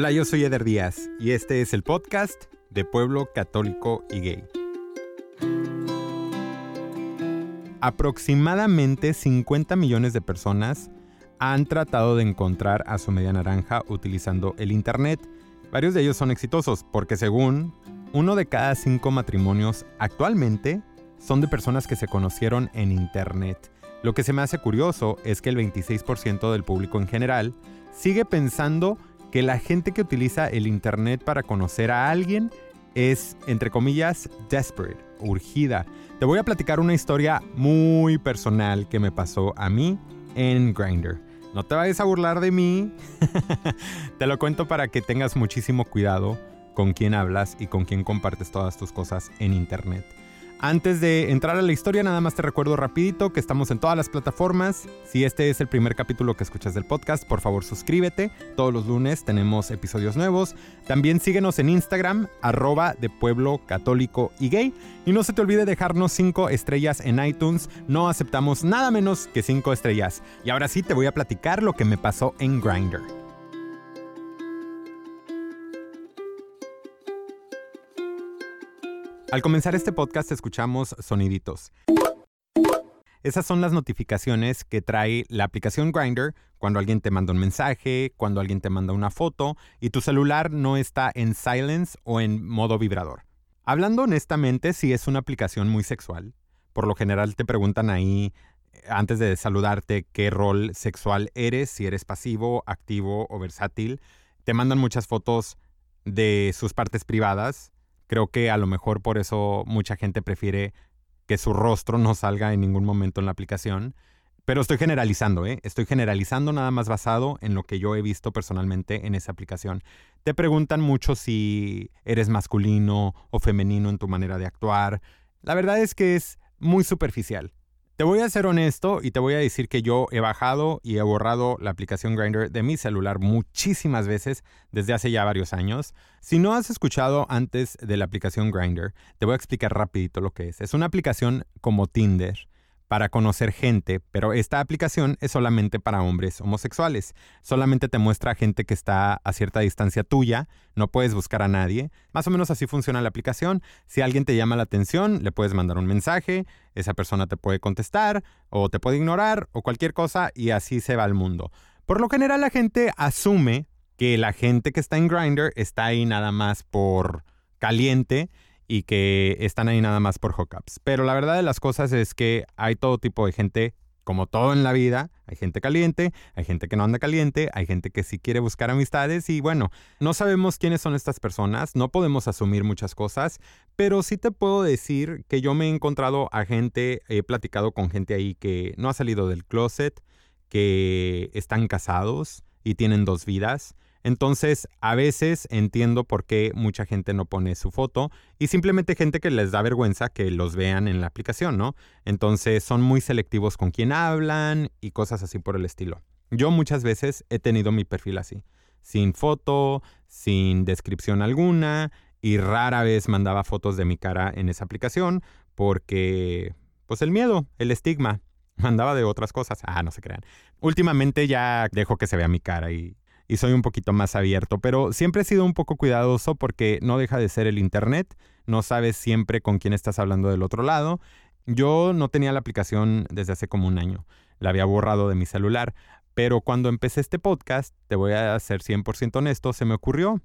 Hola, yo soy Eder Díaz y este es el podcast de Pueblo Católico y Gay. Aproximadamente 50 millones de personas han tratado de encontrar a su media naranja utilizando el Internet. Varios de ellos son exitosos porque según uno de cada cinco matrimonios actualmente son de personas que se conocieron en Internet. Lo que se me hace curioso es que el 26% del público en general sigue pensando que la gente que utiliza el Internet para conocer a alguien es, entre comillas, desperate, urgida. Te voy a platicar una historia muy personal que me pasó a mí en Grindr. No te vayas a burlar de mí. te lo cuento para que tengas muchísimo cuidado con quién hablas y con quién compartes todas tus cosas en Internet. Antes de entrar a la historia, nada más te recuerdo rapidito que estamos en todas las plataformas. Si este es el primer capítulo que escuchas del podcast, por favor suscríbete. Todos los lunes tenemos episodios nuevos. También síguenos en Instagram, arroba de pueblo católico y gay. Y no se te olvide dejarnos 5 estrellas en iTunes. No aceptamos nada menos que 5 estrellas. Y ahora sí te voy a platicar lo que me pasó en Grindr. Al comenzar este podcast escuchamos soniditos. Esas son las notificaciones que trae la aplicación Grindr cuando alguien te manda un mensaje, cuando alguien te manda una foto y tu celular no está en silence o en modo vibrador. Hablando honestamente, sí es una aplicación muy sexual. Por lo general te preguntan ahí antes de saludarte qué rol sexual eres, si eres pasivo, activo o versátil. Te mandan muchas fotos de sus partes privadas Creo que a lo mejor por eso mucha gente prefiere que su rostro no salga en ningún momento en la aplicación. Pero estoy generalizando, ¿eh? Estoy generalizando nada más basado en lo que yo he visto personalmente en esa aplicación. Te preguntan mucho si eres masculino o femenino en tu manera de actuar. La verdad es que es muy superficial. Te voy a ser honesto y te voy a decir que yo he bajado y he borrado la aplicación Grindr de mi celular muchísimas veces desde hace ya varios años. Si no has escuchado antes de la aplicación Grindr, te voy a explicar rapidito lo que es. Es una aplicación como Tinder para conocer gente, pero esta aplicación es solamente para hombres homosexuales. Solamente te muestra gente que está a cierta distancia tuya, no puedes buscar a nadie. Más o menos así funciona la aplicación. Si alguien te llama la atención, le puedes mandar un mensaje, esa persona te puede contestar o te puede ignorar o cualquier cosa y así se va el mundo. Por lo general la gente asume que la gente que está en Grindr está ahí nada más por caliente y que están ahí nada más por hookups. Pero la verdad de las cosas es que hay todo tipo de gente, como todo en la vida. Hay gente caliente, hay gente que no anda caliente, hay gente que sí quiere buscar amistades y bueno, no sabemos quiénes son estas personas, no podemos asumir muchas cosas, pero sí te puedo decir que yo me he encontrado a gente, he platicado con gente ahí que no ha salido del closet, que están casados y tienen dos vidas entonces, a veces entiendo por qué mucha gente no pone su foto y simplemente gente que les da vergüenza que los vean en la aplicación, ¿no? Entonces, son muy selectivos con quién hablan y cosas así por el estilo. Yo muchas veces he tenido mi perfil así, sin foto, sin descripción alguna y rara vez mandaba fotos de mi cara en esa aplicación porque, pues el miedo, el estigma. Mandaba de otras cosas. Ah, no se crean. Últimamente ya dejo que se vea mi cara y y soy un poquito más abierto, pero siempre he sido un poco cuidadoso porque no deja de ser el Internet, no sabes siempre con quién estás hablando del otro lado. Yo no tenía la aplicación desde hace como un año, la había borrado de mi celular, pero cuando empecé este podcast, te voy a ser 100% honesto, se me ocurrió,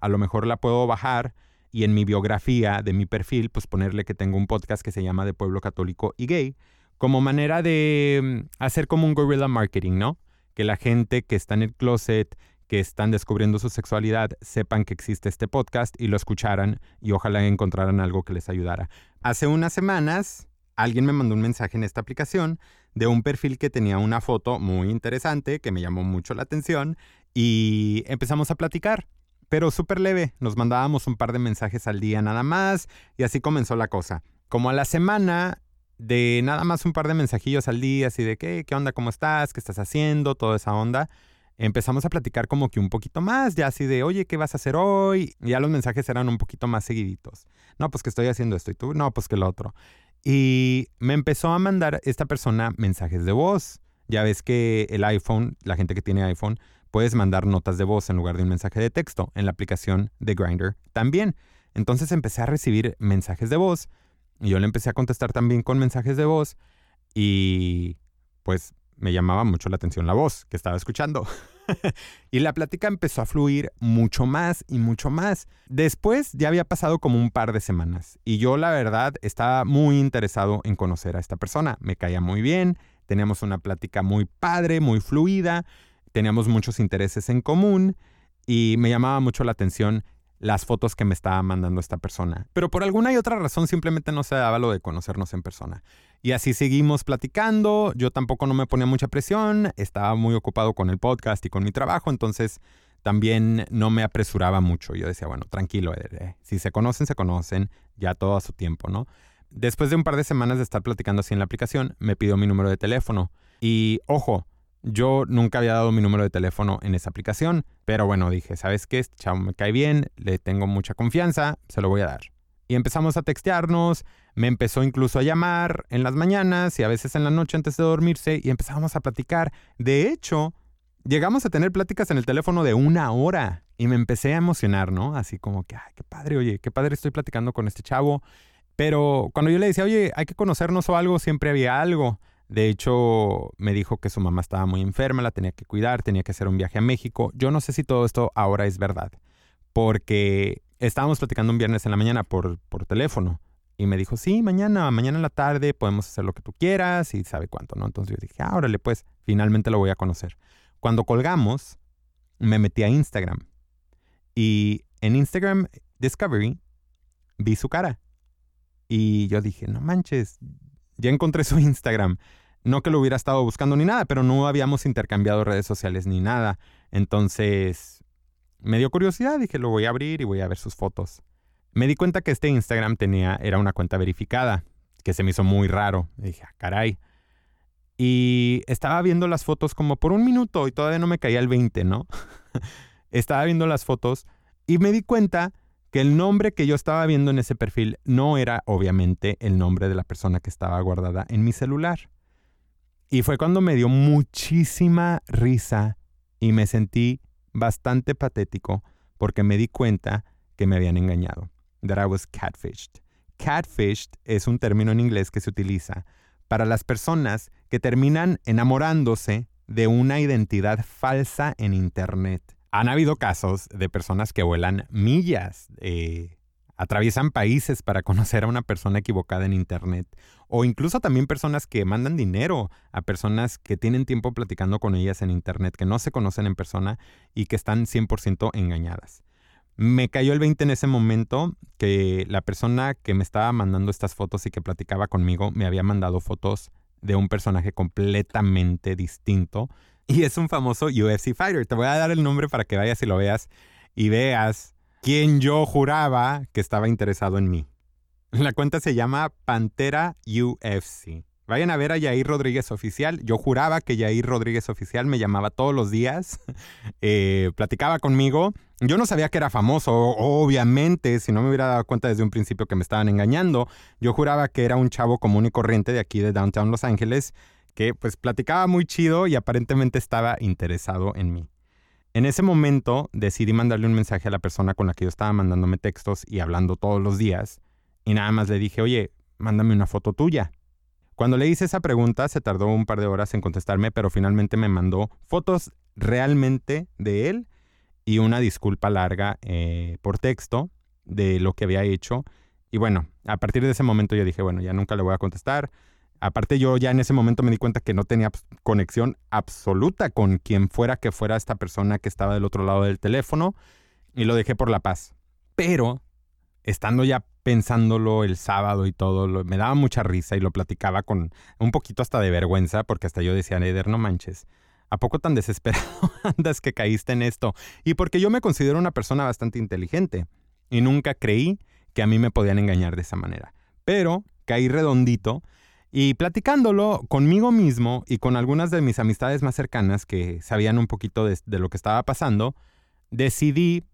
a lo mejor la puedo bajar y en mi biografía de mi perfil, pues ponerle que tengo un podcast que se llama De Pueblo Católico y Gay, como manera de mm, hacer como un guerrilla marketing, ¿no? Que la gente que está en el closet, que están descubriendo su sexualidad, sepan que existe este podcast y lo escucharan y ojalá encontraran algo que les ayudara. Hace unas semanas alguien me mandó un mensaje en esta aplicación de un perfil que tenía una foto muy interesante que me llamó mucho la atención y empezamos a platicar. Pero súper leve, nos mandábamos un par de mensajes al día nada más y así comenzó la cosa. Como a la semana de nada más un par de mensajillos al día, así de qué, qué onda, cómo estás, qué estás haciendo, toda esa onda. Empezamos a platicar como que un poquito más, ya así de, oye, ¿qué vas a hacer hoy? Ya los mensajes eran un poquito más seguiditos. No, pues que estoy haciendo esto y tú, no, pues que lo otro. Y me empezó a mandar esta persona mensajes de voz. Ya ves que el iPhone, la gente que tiene iPhone, puedes mandar notas de voz en lugar de un mensaje de texto en la aplicación de Grindr también. Entonces empecé a recibir mensajes de voz y yo le empecé a contestar también con mensajes de voz y pues me llamaba mucho la atención la voz que estaba escuchando. y la plática empezó a fluir mucho más y mucho más. Después ya había pasado como un par de semanas y yo la verdad estaba muy interesado en conocer a esta persona. Me caía muy bien, teníamos una plática muy padre, muy fluida, teníamos muchos intereses en común y me llamaba mucho la atención las fotos que me estaba mandando esta persona. Pero por alguna y otra razón simplemente no se daba lo de conocernos en persona. Y así seguimos platicando, yo tampoco no me ponía mucha presión, estaba muy ocupado con el podcast y con mi trabajo, entonces también no me apresuraba mucho. Yo decía, bueno, tranquilo, eh, si se conocen, se conocen, ya todo a su tiempo, ¿no? Después de un par de semanas de estar platicando así en la aplicación, me pidió mi número de teléfono. Y ojo, yo nunca había dado mi número de teléfono en esa aplicación, pero bueno, dije, ¿sabes qué? Este chavo me cae bien, le tengo mucha confianza, se lo voy a dar. Y empezamos a textearnos, me empezó incluso a llamar en las mañanas y a veces en la noche antes de dormirse y empezábamos a platicar. De hecho, llegamos a tener pláticas en el teléfono de una hora y me empecé a emocionar, ¿no? Así como que, ay, qué padre, oye, qué padre estoy platicando con este chavo. Pero cuando yo le decía, oye, hay que conocernos o algo, siempre había algo. De hecho, me dijo que su mamá estaba muy enferma, la tenía que cuidar, tenía que hacer un viaje a México. Yo no sé si todo esto ahora es verdad, porque estábamos platicando un viernes en la mañana por, por teléfono y me dijo, sí, mañana, mañana en la tarde podemos hacer lo que tú quieras y sabe cuánto, ¿no? Entonces yo dije, ah, órale, pues finalmente lo voy a conocer. Cuando colgamos, me metí a Instagram y en Instagram Discovery vi su cara. Y yo dije, no manches, ya encontré su Instagram. No que lo hubiera estado buscando ni nada, pero no habíamos intercambiado redes sociales ni nada. Entonces, me dio curiosidad, dije, lo voy a abrir y voy a ver sus fotos. Me di cuenta que este Instagram tenía, era una cuenta verificada, que se me hizo muy raro. dije, ah, caray. Y estaba viendo las fotos como por un minuto y todavía no me caía el 20, ¿no? estaba viendo las fotos y me di cuenta que el nombre que yo estaba viendo en ese perfil no era obviamente el nombre de la persona que estaba guardada en mi celular. Y fue cuando me dio muchísima risa y me sentí bastante patético porque me di cuenta que me habían engañado. That I was catfished. Catfished es un término en inglés que se utiliza para las personas que terminan enamorándose de una identidad falsa en Internet han habido casos de personas que vuelan millas, eh, atraviesan países para conocer a una persona equivocada en Internet, o incluso también personas que mandan dinero a personas que tienen tiempo platicando con ellas en Internet, que no se conocen en persona y que están 100% engañadas. Me cayó el 20 en ese momento que la persona que me estaba mandando estas fotos y que platicaba conmigo me había mandado fotos de un personaje completamente distinto y es un famoso UFC fighter. Te voy a dar el nombre para que vayas y lo veas y veas quién yo juraba que estaba interesado en mí. La cuenta se llama Pantera UFC. Vayan a ver a Yair Rodríguez Oficial. Yo juraba que Yair Rodríguez Oficial me llamaba todos los días, eh, platicaba conmigo. Yo no sabía que era famoso, obviamente, si no me hubiera dado cuenta desde un principio que me estaban engañando. Yo juraba que era un chavo común y corriente de aquí de Downtown Los Ángeles que pues platicaba muy chido y aparentemente estaba interesado en mí. En ese momento decidí mandarle un mensaje a la persona con la que yo estaba mandándome textos y hablando todos los días y nada más le dije, oye, mándame una foto tuya. Cuando le hice esa pregunta se tardó un par de horas en contestarme, pero finalmente me mandó fotos realmente de él y una disculpa larga eh, por texto de lo que había hecho. Y bueno, a partir de ese momento yo dije, bueno, ya nunca le voy a contestar. Aparte yo ya en ese momento me di cuenta que no tenía conexión absoluta con quien fuera que fuera esta persona que estaba del otro lado del teléfono y lo dejé por la paz. Pero estando ya pensándolo el sábado y todo, me daba mucha risa y lo platicaba con un poquito hasta de vergüenza porque hasta yo decía, Eder, no manches. ¿A poco tan desesperado andas que caíste en esto? Y porque yo me considero una persona bastante inteligente y nunca creí que a mí me podían engañar de esa manera. Pero caí redondito y platicándolo conmigo mismo y con algunas de mis amistades más cercanas que sabían un poquito de, lo que estaba pasando, decidí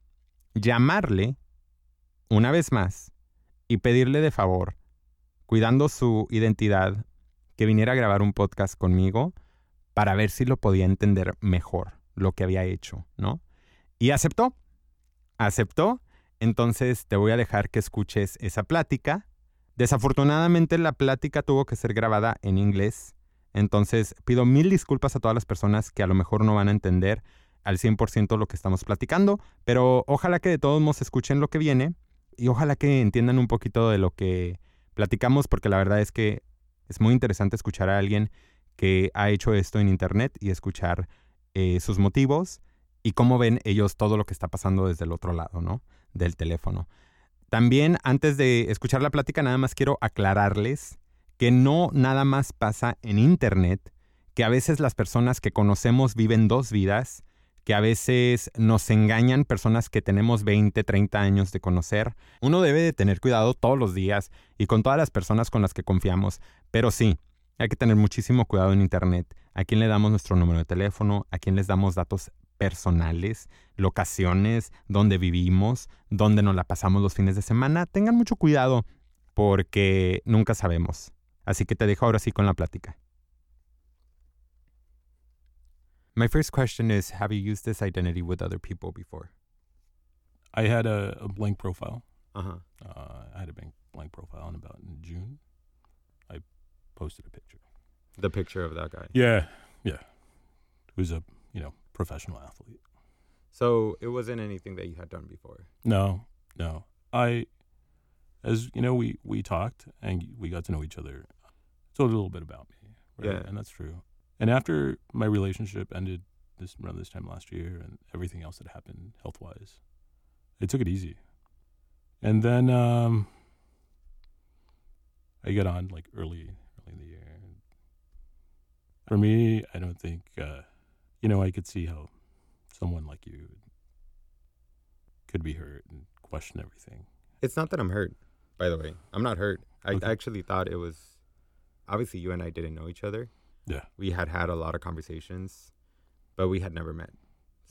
llamarle una vez más y pedirle de favor, cuidando su identidad, que viniera a grabar un podcast conmigo para ver si lo podía entender mejor, lo que había hecho, ¿no? Y aceptó, aceptó, entonces te voy a dejar que escuches esa plática. Desafortunadamente la plática tuvo que ser grabada en inglés, entonces pido mil disculpas a todas las personas que a lo mejor no van a entender al 100% lo que estamos platicando, pero ojalá que de todos modos escuchen lo que viene y ojalá que entiendan un poquito de lo que platicamos, porque la verdad es que es muy interesante escuchar a alguien que ha hecho esto en Internet y escuchar eh, sus motivos y cómo ven ellos todo lo que está pasando desde el otro lado, ¿no? Del teléfono. También, antes de escuchar la plática, nada más quiero aclararles que no nada más pasa en Internet, que a veces las personas que conocemos viven dos vidas que a veces nos engañan personas que tenemos 20, 30 años de conocer. Uno debe de tener cuidado todos los días y con todas las personas con las que confiamos, pero sí, hay que tener muchísimo cuidado en Internet. A quién le damos nuestro número de teléfono, a quién les damos datos personales, locaciones, dónde vivimos, dónde nos la pasamos los fines de semana. Tengan mucho cuidado porque nunca sabemos. Así que te dejo ahora sí con la plática. My first question is Have you used this identity with other people before? I had a, a blank profile. Uh-huh. Uh, I had a blank, blank profile in about in June. I posted a picture. The picture of that guy. Yeah, yeah. Who's a you know professional athlete. So it wasn't anything that you had done before. No, no. I, as you know, we we talked and we got to know each other. Told a little bit about me, right? Yeah. and that's true. And after my relationship ended this around this time last year, and everything else that happened health wise, I took it easy. And then um, I got on like early, early in the year. For me, I don't think, uh, you know, I could see how someone like you could be hurt and question everything. It's not that I'm hurt, by the way. I'm not hurt. I Okay. actually thought it was obviously you and I didn't know each other. Yeah. We had had a lot of conversations, but we had never met.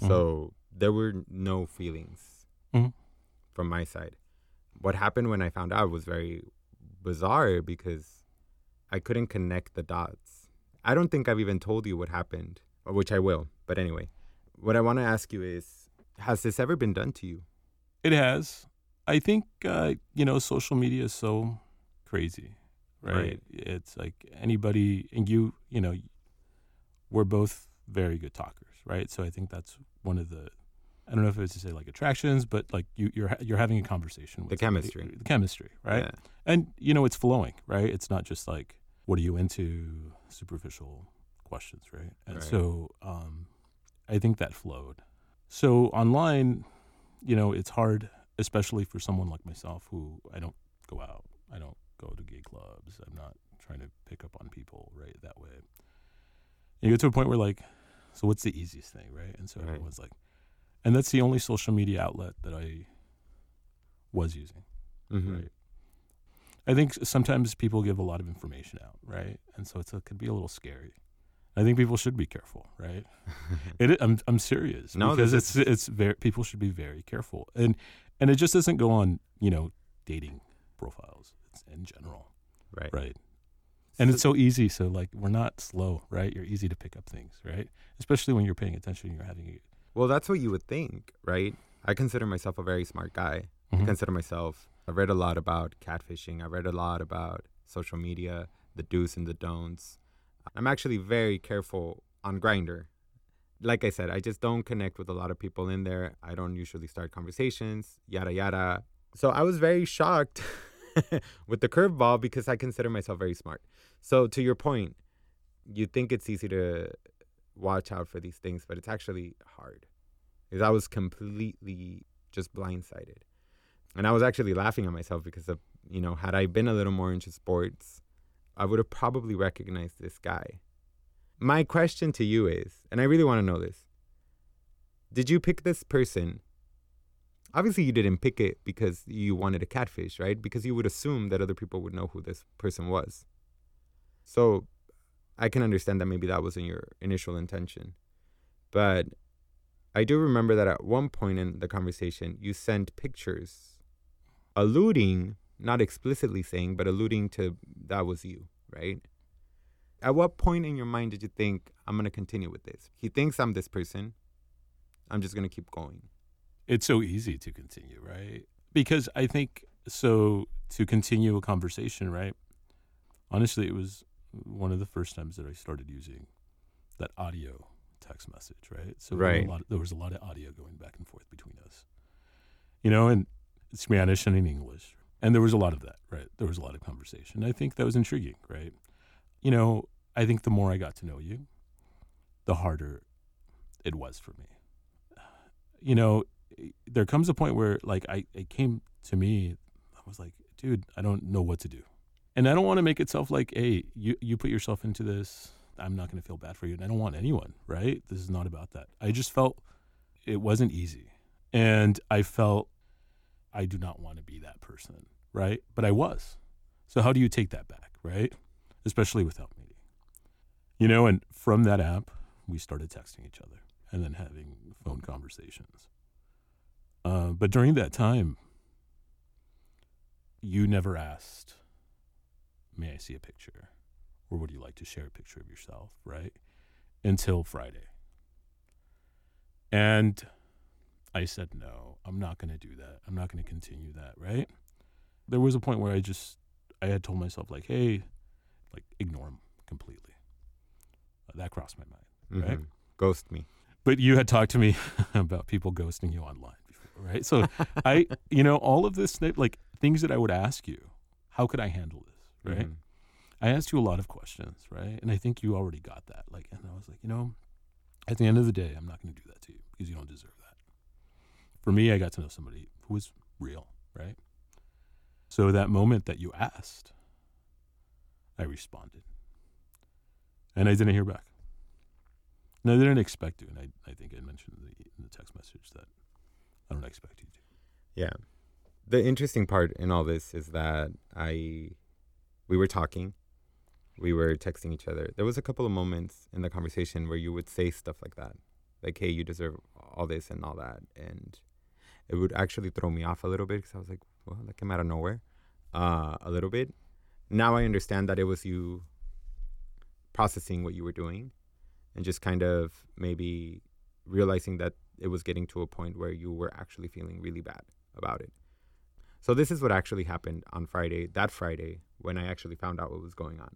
Mhm. So there were no feelings Mhm. from my side. What happened when I found out was very bizarre because I couldn't connect the dots. I don't think I've even told you what happened, which I will. But anyway, what I want to ask you is Has this ever been done to you? It has. I think uh, you know social media is so crazy, right? Right. It's like anybody, and you, you know, we're both very good talkers, right? So I think that's one of the. I don't know if it's to say like attractions, but like you, you're you're having a conversation with The somebody- chemistry. the chemistry, right? Yeah. And you know it's flowing, right? It's not just like what are you into, superficial questions, right? And Right. so um, I think that flowed. So online, you know, it's hard, especially for someone like myself who I don't go out, I don't go to gay clubs, I'm not trying to pick up on people right that way. And you get to a point where like, so what's the easiest thing, right? And so Right. everyone's like, and that's the only social media outlet that I was using Mhm. right? I think sometimes people give a lot of information out, right? And so it's, it could be a little scary. I think people should be careful, right? it, i- I'm I'm serious No, because it's it's very people should be very careful, and and it just doesn't go on you know dating profiles it's in general, Right. right? And it's so easy. So like we're not slow, right? You're easy to pick up things, right? Especially when you're paying attention. and You're having a Well, that's what you would think, right? I consider myself a very smart guy. I Mhm. consider myself, I've read a lot about catfishing. I read a lot about social media, the do's and the don'ts. I'm actually very careful on Grindr. Like I said, I just don't connect with a lot of people in there. I don't usually start conversations, yada, yada. So I was very shocked with the curveball because I consider myself very smart. So to your point, you think it's easy to watch out for these things, but it's actually hard. Because I was completely just blindsided. And I was actually laughing at myself because of, you know, had I been a little more into sports, I would have probably recognized this guy. My question to you is, and I really want to know this Did you pick this person? Obviously, you didn't pick it because you wanted a catfish, right? Because you would assume that other people would know who this person was. So I can understand that maybe that wasn't your initial intention. But I do remember that at one point in the conversation, you sent pictures alluding, not explicitly saying, but alluding to that was you, right? At what point in your mind did you think I'm gonna continue with this? He thinks I'm this person. I'm just gonna keep going. It's so easy to continue, right? Because I think so to continue a conversation, right? Honestly, it was one of the first times that I started using that audio text message, right? So there were a Right. lot there was a lot of audio going back and forth between us. You know, and Spanish and in English. And there was a lot of that, right? There was a lot of conversation. I think that was intriguing, right? You know, I think the more I got to know you, the harder it was for me. You know, there comes a point where like I it came to me, I was like, dude, I don't know what to do. And I don't want to make itself like, hey, you you put yourself into this. I'm not going to feel bad for you. And I don't want anyone, right? This is not about that. I just felt it wasn't easy. And I felt I do not want to be that person, right? But I was. So how do you take that back, right? Especially without meeting. You know, and from that app, we started texting each other and then having phone conversations. Uh, but during that time, you never asked, May I see a picture? Or would you like to share a picture of yourself, right? Until Friday. And I said, No, I'm not going to do that. I'm not going to continue that, right? There was a point where I just, I had told myself, like, hey, like, ignore him completely. Uh, that crossed my mind. Right. Mhm. Ghost me. But you had talked to me about people ghosting you online before, right? So I, you know, all of this, like things that I would ask you, how could I handle this, right? Mhm. I asked you a lot of questions, right? And I think you already got that. Like, and I was like, you know, at the end of the day, I'm not going to do that to you because you don't deserve that. For me, I got to know somebody who was real, right? So that moment that you asked, I responded. And I didn't hear back. And I didn't expect to. And I, I think I mentioned in the, in the text message that I don't expect you to. Yeah. The interesting part in all this is that I, we were talking, we were texting each other. There was a couple of moments in the conversation where you would say stuff like that, like, "Hey, you deserve all this and all that," and it would actually throw me off a little bit because I was like, "Well, that came out of nowhere," uh, a little bit. Now I understand that it was you processing what you were doing, and just kind of maybe realizing that it was getting to a point where you were actually feeling really bad about it. So this is what actually happened on Friday, that Friday, when I actually found out what was going on.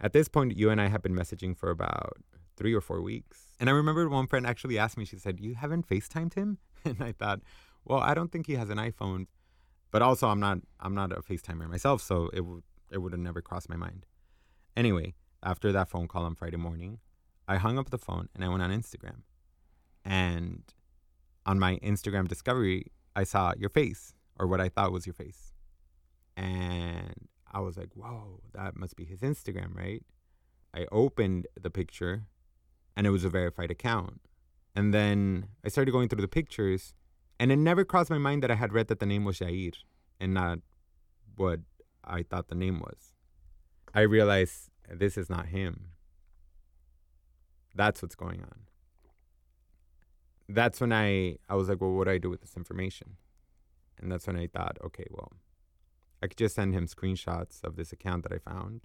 At this point, you and I have been messaging for about three or four weeks. And I remember one friend actually asked me, she said, You haven't FaceTimed him? And I thought, well, I don't think he has an iPhone. But also I'm not I'm not a FaceTimer myself, so it would it would have never crossed my mind. Anyway, after that phone call on Friday morning, I hung up the phone and I went on Instagram. And on my Instagram discovery, I saw your face or what I thought was your face. And I was like, whoa, that must be his Instagram, right? I opened the picture and it was a verified account. And then I started going through the pictures and it never crossed my mind that I had read that the name was Yair and not what I thought the name was. I realized this is not him. That's what's going on. That's when I I was like, well, what do I do with this information? And that's when I thought, okay, well, I could just send him screenshots of this account that I found.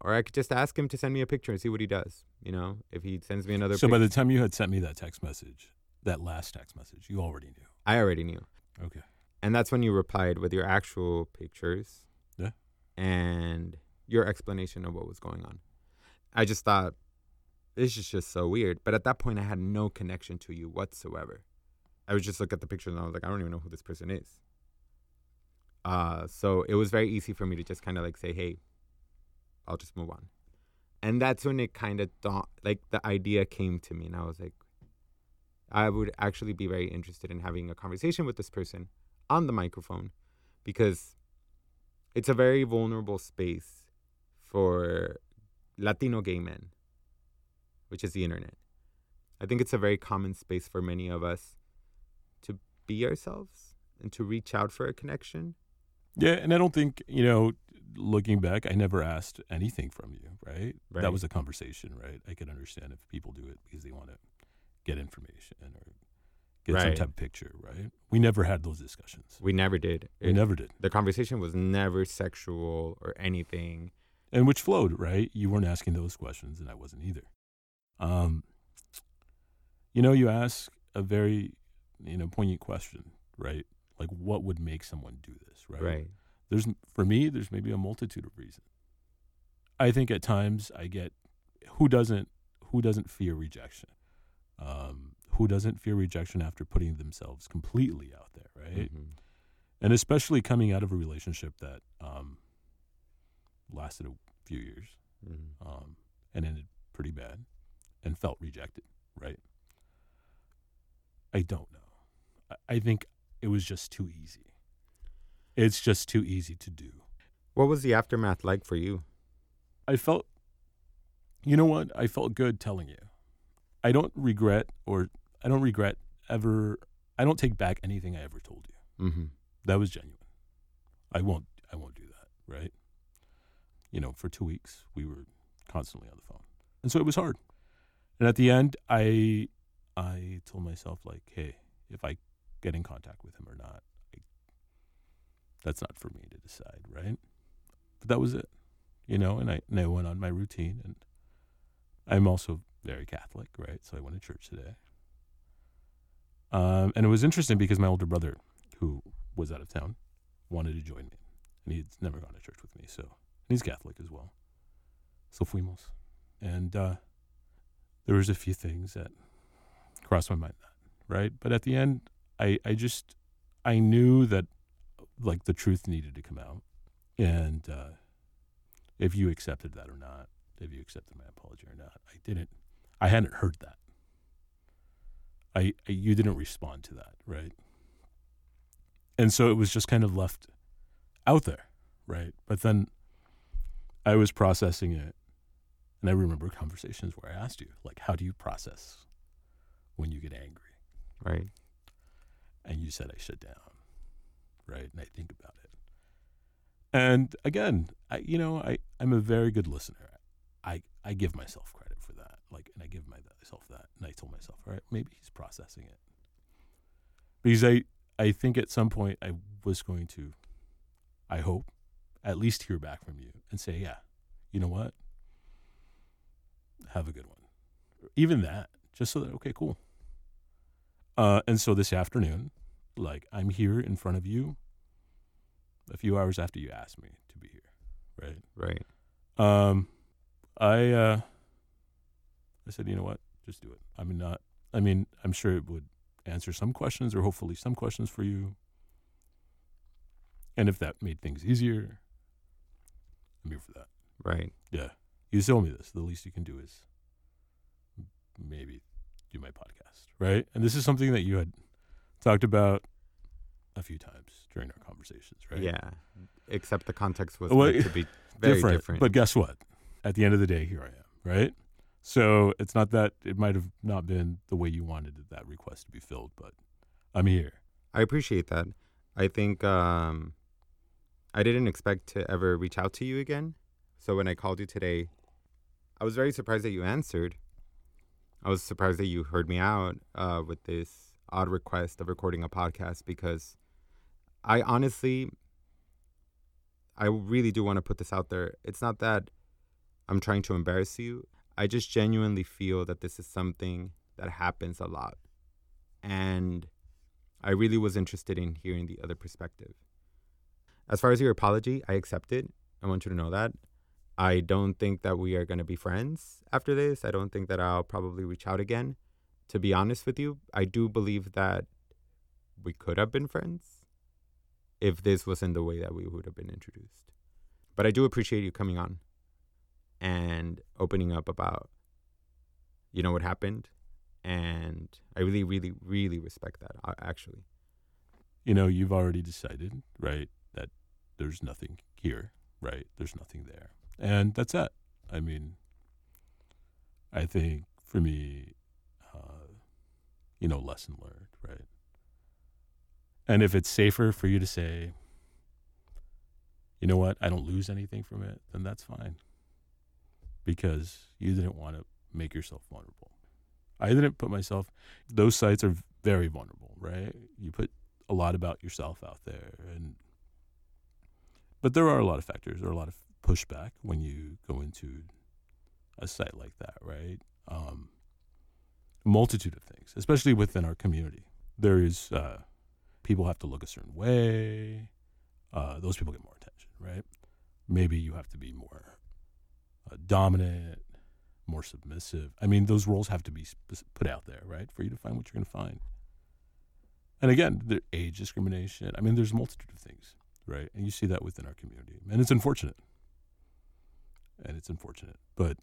Or I could just ask him to send me a picture and see what he does. You know, if he sends me another So pic- by the time you had sent me that text message, that last text message, you already knew. I already knew. Okay. And that's when you replied with your actual pictures. Yeah. And your explanation of what was going on. I just thought, this is just so weird. But at that point, I had no connection to you whatsoever. I would just look at the pictures and I was like, I don't even know who this person is. Uh, so it was very easy for me to just kind of like say, hey, I'll just move on. And that's when it kind of thought, like the idea came to me. And I was like, I would actually be very interested in having a conversation with this person on the microphone because it's a very vulnerable space for Latino gay men, which is the internet. I think it's a very common space for many of us to be ourselves and to reach out for a connection. Yeah, and I don't think, you know, looking back, I never asked anything from you, right? Right. That was a conversation, right? I could understand if people do it because they want to get information or get some type of picture, right? We never had those discussions. We never did. We It- never did. the conversation was never sexual or anything. and which flowed, right? You weren't asking those questions, and I wasn't either. Um, you know, you ask a very, you know, poignant question, right? Like, what would make someone do this, right? Right. There's for me, there's maybe a multitude of reasons. I think at times I get who doesn't who doesn't fear rejection, um, who doesn't fear rejection after putting themselves completely out there, right? Mhm. And especially coming out of a relationship that um, lasted a few years Mhm. um, and ended pretty bad and felt rejected, right? I don't know. I, I think it was just too easy. It's just too easy to do. What was the aftermath like for you? I felt, you know what? I felt good telling you. I don't regret, or I don't regret ever. I don't take back anything I ever told you. Mm-hmm. That was genuine. I won't. I won't do that. Right. You know, for two weeks we were constantly on the phone, and so it was hard. And at the end, I, I told myself like, hey, if I get in contact with him or not, I, that's not for me to decide, right? But that was it, you know. And I, and I went on my routine, and I'm also very Catholic, right? So I went to church today. Um, and it was interesting because my older brother, who was out of town, wanted to join me, and he'd never gone to church with me, so and he's Catholic as well. So fuimos, and uh, there was a few things that crossed my mind, right? But at the end, I I just I knew that like the truth needed to come out, and uh, if you accepted that or not, if you accepted my apology or not, I didn't. I hadn't heard that. I, I you didn't respond to that, right? And so it was just kind of left out there, right? But then I was processing it, and I remember conversations where I asked you, like, how do you process when you get angry? Right. And you said I shut down, right? And I think about it. And again, I you know I I'm a very good listener. I I give myself credit. Like, and I give myself that. And I told myself, all right, maybe he's processing it because I I think at some point I was going to, I hope, at least hear back from you and say, yeah, you know what, have a good one. Even that, just so that okay, cool. Uh, and so this afternoon, like I'm here in front of you a few hours after you asked me to be here, right? Right. Um, I uh, I said, you know what, just do it. I mean, not. I mean, I'm sure it would answer some questions, or hopefully some questions for you. And if that made things easier, I'm here for that. Right. Yeah, you told me this. The least you can do is maybe do my podcast, right? And this is something that you had talked about a few times during our conversations, right? Yeah. Except the context was Well, to be very different. But guess what? At the end of the day, here I am, right? So it's not that it might have not been the way you wanted that request to be filled, but I'm here. I appreciate that. I think um, I didn't expect to ever reach out to you again. So when I called you today, I was very surprised that you answered. I was surprised that you heard me out uh, with this odd request of recording a podcast because I honestly, I really do want to put this out there. It's not that I'm trying to embarrass you. I just genuinely feel that this is something that happens a lot. And I really was interested in hearing the other perspective. As far as your apology, I accept it. I want you to know that. I don't think that we are going to be friends after this. I don't think that I'll probably reach out again. To be honest with you, I do believe that we could have been friends if this wasn't the way that we would have been introduced. But I do appreciate you coming on and opening up about you know what happened and I really really really respect that actually. You know, you've already decided, right, that there's nothing here, right? There's nothing there. And that's it. I mean, I think for me, uh, you know, lesson learned, right? And if it's safer for you to say, you know what, I don't lose anything from it, then that's fine. Because you didn't want to make yourself vulnerable. I didn't put myself, those sites are very vulnerable, right? You put a lot about yourself out there. And, but there are a lot of factors, there are a lot of pushback when you go into a site like that, right? Um, multitude of things, especially within our community. There is uh, people have to look a certain way. Uh, those people get more attention, right? Maybe you have to be more uh, dominant, more submissive. I mean, those roles have to be put out there, right, for you to find what you're going to find. And again, the age discrimination. I mean, there's a multitude of things, right? And you see that within our community, and it's unfortunate. And it's unfortunate, but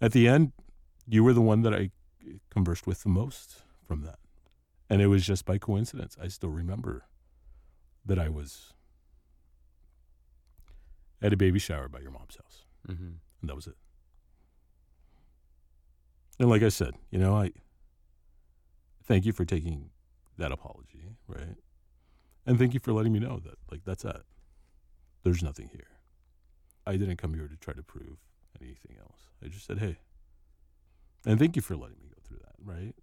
at the end, you were the one that I conversed with the most from that. And it was just by coincidence. I still remember that I was at a baby shower by your mom's house. Mm-hmm. And that was it. And like I said, you know, I thank you for taking that apology, right? And thank you for letting me know that, like, that's it. There's nothing here. I didn't come here to try to prove anything else. I just said, hey. And thank you for letting me go through that, right?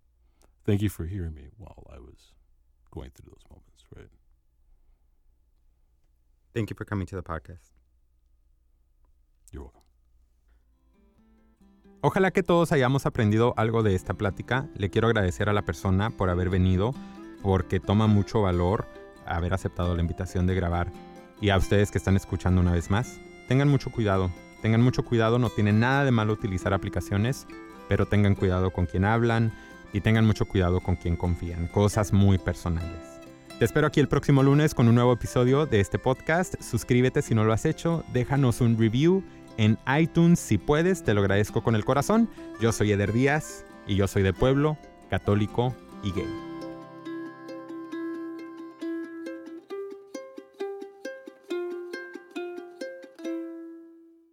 Thank you for hearing me while I was going through those moments, right? Thank you for coming to the podcast. You're welcome. Ojalá que todos hayamos aprendido algo de esta plática. Le quiero agradecer a la persona por haber venido, porque toma mucho valor haber aceptado la invitación de grabar. Y a ustedes que están escuchando una vez más, tengan mucho cuidado. Tengan mucho cuidado, no tiene nada de malo utilizar aplicaciones, pero tengan cuidado con quien hablan y tengan mucho cuidado con quien confían. Cosas muy personales. Te espero aquí el próximo lunes con un nuevo episodio de este podcast. Suscríbete si no lo has hecho, déjanos un review en iTunes si puedes, te lo agradezco con el corazón. Yo soy Eder Díaz y yo soy de pueblo, católico y gay.